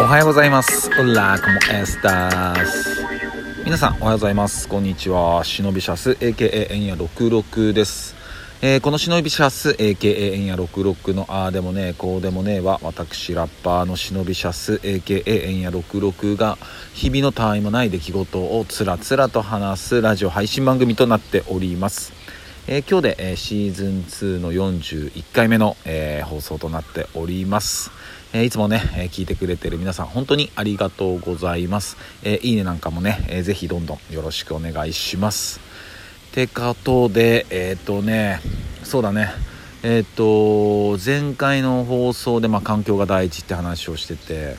おはようございます。オラコモエスタス。皆さんおはようございます。こんにちは。忍びシャス AKA エンヤ66です。えーこの忍びシャス AKA エンヤ66のあーでもねこうでもねは私ラッパーの忍びシャス AKA エンヤ66が日々のたわいもない出来事をつらつらと話すラジオ配信番組となっております。えー今日で、えーシーズン2の41回目の、えー放送となっております、えいつもね、え聞いてくれてる皆さん本当にありがとうございます、えいいねなんかもね、えーぜひどんどんよろしくお願いします。てことでえっ、とねそうだね。えっ、と前回の放送で、まあ、環境が第一って話をしてて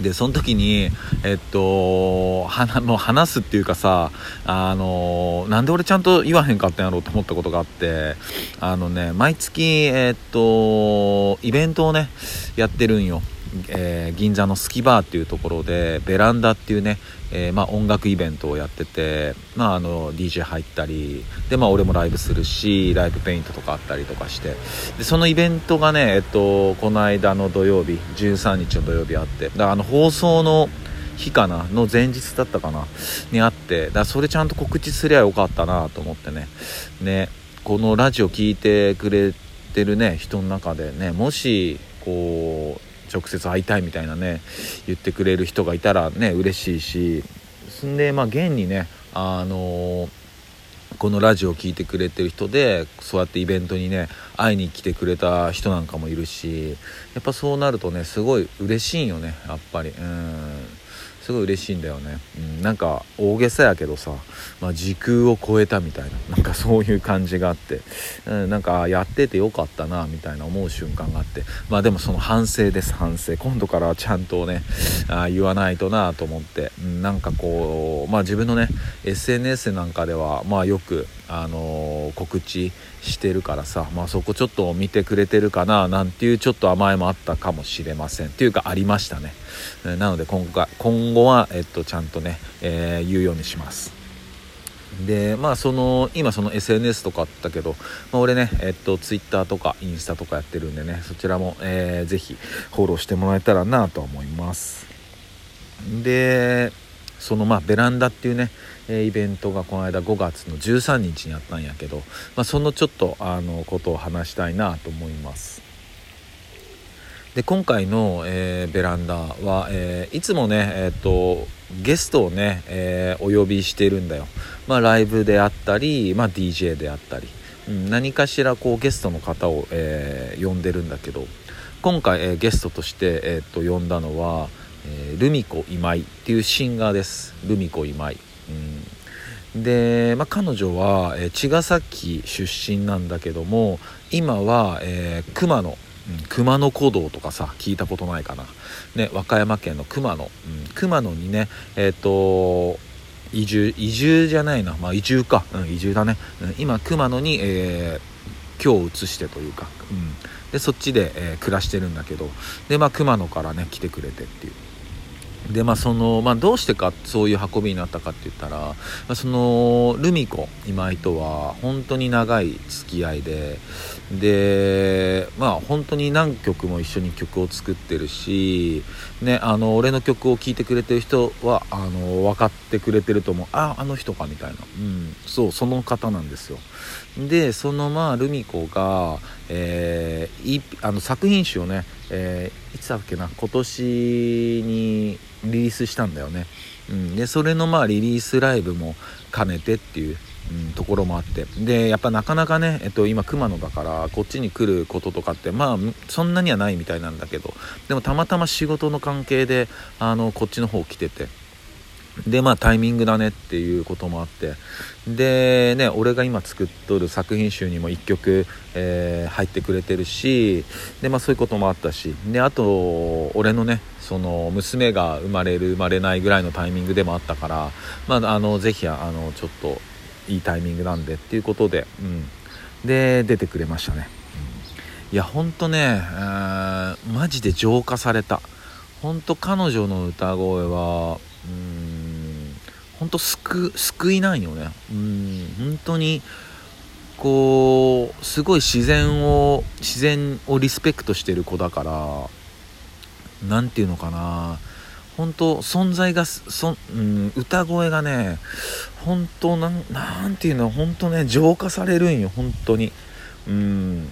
でその時にえっとはなもう話すっていうかさあのなんで俺ちゃんと言わへんかったんやろうと思ったことがあってあのね毎月えっとイベントをねやってるんよ、えー銀座のスキバーっていうところでベランダっていうね、えーまあ、音楽イベントをやってて、まあ、あの DJ 入ったりで、まあ、俺もライブするしライブペイントとかあったりとかして。でそのイベントがね、えっと、この間の土曜日13日の土曜日あってだからあの放送の日かなの前日だったかなにあってだからそれちゃんと告知すりゃよかったなと思ってね。ねこのラジオ聞いてくれてるね人の中でねもしこう直接会いたいみたいなね言ってくれる人がいたらね嬉しいしそんでまあ現にねあのこのラジオを聴いてくれてる人でそうやってイベントにね会いに来てくれた人なんかもいるしやっぱそうなるとねすごい嬉しいよねやっぱり。うん。すごい嬉しいんだよね、うん、なんか大げさやけどさ、まあ、時空を超えたみたいななんかそういう感じがあって、うん、なんかやっててよかったなみたいな思う瞬間があってまあでもその反省です反省。今度からはちゃんとねあ言わないとなと思って、うん、なんかこうまあ自分のね SNS なんかではまあよくあの告知してるからさ、まあ、そこちょっと見てくれてるかななんていうちょっと甘えもあったかもしれません。っていうかありましたね。なので今回今後は、えっと、ちゃんとね、えー言うようにします。でまあその今その SNS とかあったけど、まあ、俺ねえっと Twitter とかインスタとかやってるんでねそちらも、えーぜひフォローしてもらえたらなと思います。でそのまあベランダっていうね、えイベントがこの間5月の13日にあったんやけど、まあ、そのちょっとあのことを話したいなと思います。で今回の、えーベランダは、えーいつもね、えー、とゲストをね、えーお呼びしてるんだよ、まあ、ライブであったり、まあ、DJ であったり、うん、何かしらこうゲストの方を、えー呼んでるんだけど今回、えーゲストとして、えー、と呼んだのは、えールミ子今井っていうシンガーです。ルミ子今井、うん、で、まあ、彼女は、えー茅ヶ崎出身なんだけども今は、えー熊野。熊野古道とかさ聞いたことないかな、ね、和歌山県の熊野、うん、熊野にねえっ、と移住移住じゃないな、まあ、移住か、うん、移住だね、うん今熊野に、えー今日移してというか、うん、でそっちで、えー暮らしてるんだけど。で、まあ、熊野からね来てくれてっていう。でまあその、まあ、どうしてかそういう運びになったかって言ったら、ま、そのルミ子今井とは本当に長い付き合いででまあ本当に何曲も一緒に曲を作ってるし、ね、あの俺の曲を聴いてくれてる人はあの分かってくれてると思う。ああの人かみたいな、うん、そうその方なんですよ。でそのまあルミ子が、えーいあの作品集をね、えーいつだっけな？今年にリリースしたんだよね、うん、でそれのまあリリースライブも兼ねてっていう、うん、ところもあって。でやっぱなかなかね、えっと、今熊野だからこっちに来ることとかってまあそんなにはないみたいなんだけど。でもたまたま仕事の関係であのこっちの方来てて。でまあタイミングだねっていうこともあって。でね俺が今作っとる作品集にも1曲、えー入ってくれてるしでまあそういうこともあったし。であと俺のねその娘が生まれる生まれないぐらいのタイミングでもあったからまああのぜひあのちょっといいタイミングなんでっていうことで、うん、で出てくれましたね、うん。いやほんとね、えーマジで浄化された。ほんと彼女の歌声はうんほんと救救いないよね。うん本当にこうすごい自然を自然をリスペクトしてる子だから何て言うのかな。本当存在がそ、うん、歌声がね本当なんなんていうの本当ね浄化されるんよ本当に。うん。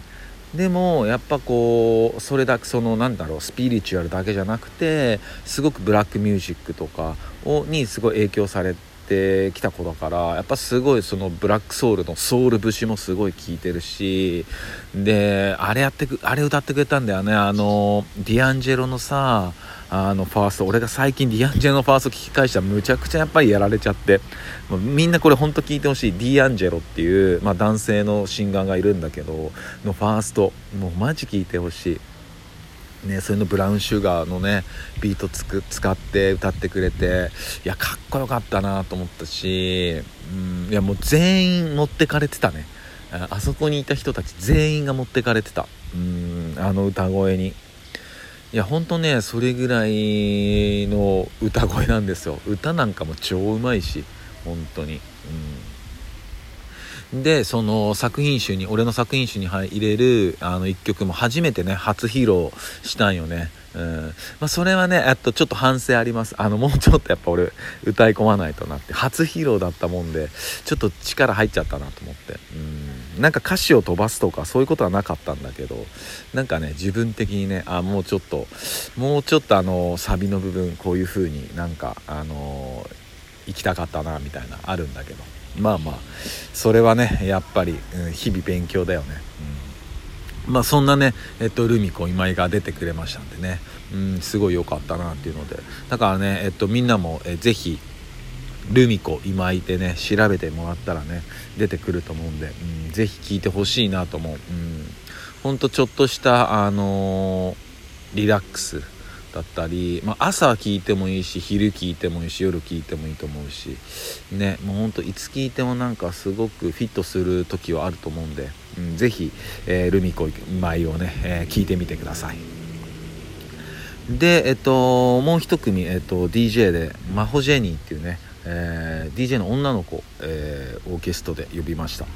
でもやっぱこうそれだけそのなんだろうスピリチュアルだけじゃなくてすごくブラックミュージックとかをにすごい影響されてきた子だからやっぱすごいそのブラックソウルのソウル節もすごい聴いてるしであれやってくあれ歌ってくれたんだよね。あのディアンジェロのさあのファースト俺が最近ディアンジェロのファースト聞き返したらむちゃくちゃやっぱりやられちゃってもうみんなこれほんと聞いてほしい。ディアンジェロっていう、まあ、男性のシンガーがいるんだけどのファーストもうマジ聞いてほしい。ね、それのブラウンシュガーのねビートつく使って歌ってくれていやかっこよかったなと思ったしうんいやもう全員持ってかれてたね。あそこにいた人たち全員が持ってかれてた。うんあの歌声に。いやほんとねそれぐらいの歌声なんですよ。歌なんかも超うまいし本当に。うん。でその作品集に俺の作品集に入れるあの1曲も初めてね初披露したんよねうんまあ、それはね、えっと、ちょっと反省あります。あの、もうちょっとやっぱ俺、歌い込まないとなって、初披露だったもんで、ちょっと力入っちゃったなと思って。うん。なんか歌詞を飛ばすとか、そういうことはなかったんだけど、なんかね、自分的にね、あ、もうちょっと、もうちょっとあの、サビの部分、こういう風になんか、あの行きたかったな、みたいな、あるんだけど。まあまあ、それはね、やっぱり、うん、日々勉強だよね。うんまあそんなね、えっと、ルミ子今井が出てくれましたんでね、うん、すごい良かったなっていうので、だからね、えっと、みんなも、えぜひ、ルミ子今井でね、調べてもらったらね、出てくると思うんで、うん、ぜひ聴いてほしいなと思う。うん、ほんとちょっとした、あのー、リラックスだったり、まあ、朝聞いてもいいし昼聞いてもいいし夜聞いてもいいと思うしねもうほんといつ聞いてもなんかすごくフィットする時はあると思うんで、うん、ぜひ、えー、ルミ子舞をね、えー、聞いてみてください。でえっともう一組、えっと、DJ でマホジェニーっていうね、えー、DJ の女の子、えー、オーケストで呼びました。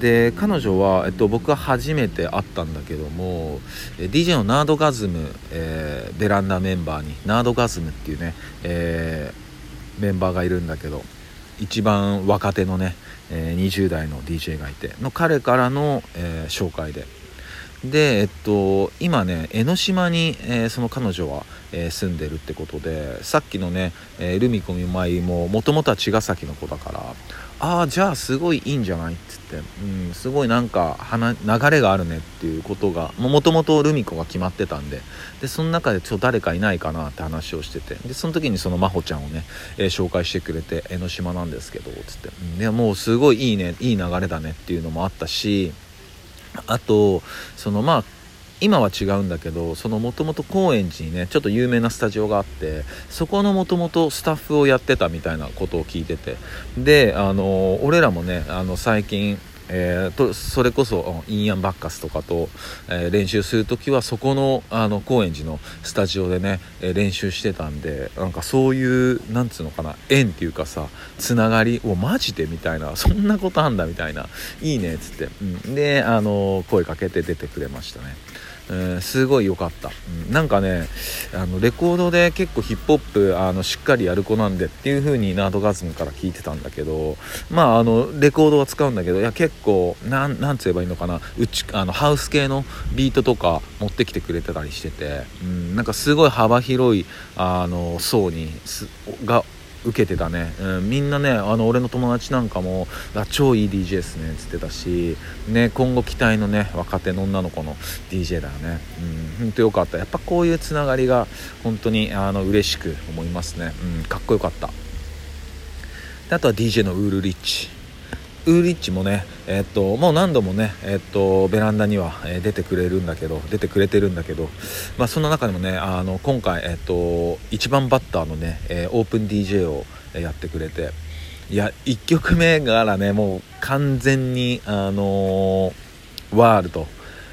で彼女は、えっと、僕は初めて会ったんだけども DJ のナードガズム、えー、ベランダメンバーにナードガズムっていうね、えー、メンバーがいるんだけど一番若手のね、えー、20代の DJ がいての彼からの、えー、紹介で。で、えっと、今ね江ノ島に、えー、その彼女は、えー、住んでるってことでさっきのね、えー、ルミ子みまいももともとは茅ヶ崎の子だからああじゃあすごいいいんじゃないっつって、うん、すごいなんか流れがあるねっていうことがもともとルミ子が決まってたんで。でその中でちょっと誰かいないかなって話をしてて。でその時にその真帆ちゃんをね、えー、紹介してくれて江ノ島なんですけどつって、うん、でもうすごいいいねいい流れだねっていうのもあったしあとそのまあ今は違うんだけどそのもともと高円寺にねちょっと有名なスタジオがあってそこのもともとスタッフをやってたみたいなことを聞いてて。であの俺らもねあの最近えー、とそれこそインアンバッカスとかと、えー、練習する時はそこのあの高円寺のスタジオでね、えー、練習してたんでなんかそういうなんつうのかな縁っていうかさつながりをマジでみたいなそんなことあんだみたいないいねっつって、うん、であの声かけて出てくれましたね。え、すごい良かった、うん、なんかねあのレコードで結構ヒップホップあのしっかりやる子なんでっていう風にナードガズムから聞いてたんだけどまああのレコードは使うんだけどいや結構なんなんつ言えばいいのかな。うちあのハウス系のビートとか持ってきてくれてたりしてて、うん、なんかすごい幅広いあの層にが受けてたね、うん、みんなねあの俺の友達なんかも超いい DJ ですねっつってたし、ね、今後期待のね若手の女の子の DJ だよね、うん、ほんとよかった。やっぱこういうつながりが本当にあの嬉しく思いますね、うん、かっこよかった。であとは DJ のウールリッチ。ウーリッチもね、えっと、もう何度もね、えっと、ベランダには、え出てくれるんだけど、出てくれてるんだけど、まあ、その中でもね、あの、今回、えっと、1番バッターのね、えオープン DJ をやってくれて、いや、1曲目からね、もう完全に、あのワールド、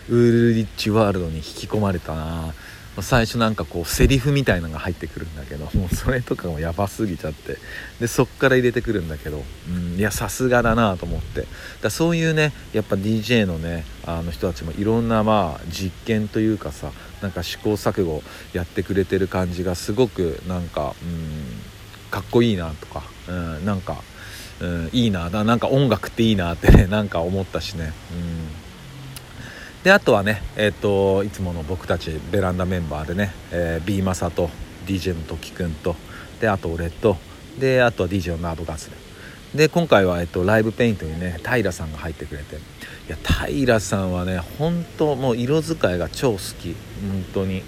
ウールリッチワールドに引き込まれたな。最初なんかこうセリフみたいなのが入ってくるんだけどもうそれとかもやばすぎちゃって。でそっから入れてくるんだけど、うん、いやさすがだなと思って。だそういうねやっぱ DJ のねあの人たちもいろんなまあ実験というかさなんか試行錯誤やってくれてる感じがすごくなんか、うん、かっこいいなとか、うん、なんか、うん、いいなだなんか音楽っていいなってねなんか思ったしね。うん。であとはね、えーと、いつもの僕たちベランダメンバーでね、えー、B マサと DJ の時くんとであと俺とであとは DJ のナーブガスで今回は、えーと、ライブペイントにね平さんが入ってくれて。いや平さんはね本当もう色使いが超好き。本当に。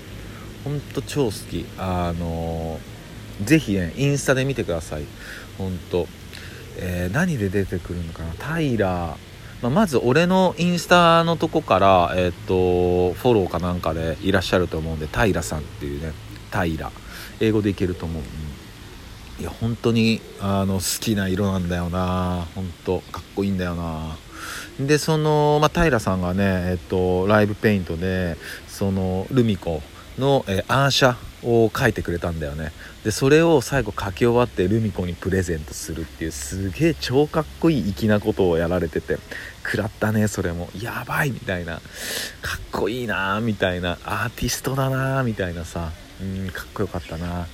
本当超好き。あのー、ぜひねインスタで見てください。本当。えー、何で出てくるのかな。平まあ、まず俺のインスタのとこから、えっ、とフォローかなんかでいらっしゃると思うんで平さんっていうね平英語でいけると思う、うん、いや本当にあの好きな色なんだよな。本当かっこいいんだよな。でその、まあ、平さんがね、えっと、ライブペイントでそのルミコの、えー、アーシャを書いてくれたんだよね。でそれを最後書き終わってルミ子にプレゼントするっていうすげえ超かっこいい粋なことをやられてて食らったねそれも。やばいみたいな。かっこいいなみたいな。アーティストだなみたいなさ。うんかっこよかったな。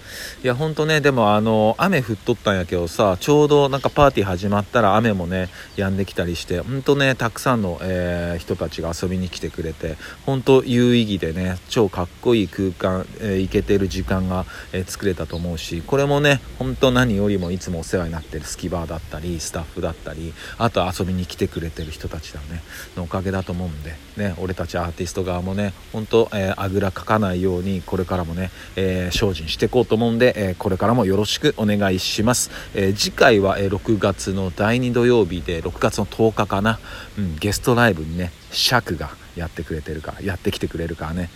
いやほんとねでもあの雨降っとったんやけどさちょうどなんかパーティー始まったら雨もね止んできたりしてほんとねたくさんの、えー、人たちが遊びに来てくれてほんと有意義でね超かっこいい空間、えー、行けてる時間が、えー、作れたと思うしこれもねほんと何よりもいつもお世話になってるスキバーだったりスタッフだったりあと遊びに来てくれてる人たちだね。のおかげだと思うんでね俺たちアーティスト側もねほんと、えあぐらかかないようにこれからもねえー、精進していこうと思うんで、えー、これからもよろしくお願いします、えー、次回は、え6月の第2土曜日で6月の10日かな、うん、ゲストライブにねシャクがやってくれてるからやってきてくれるからね。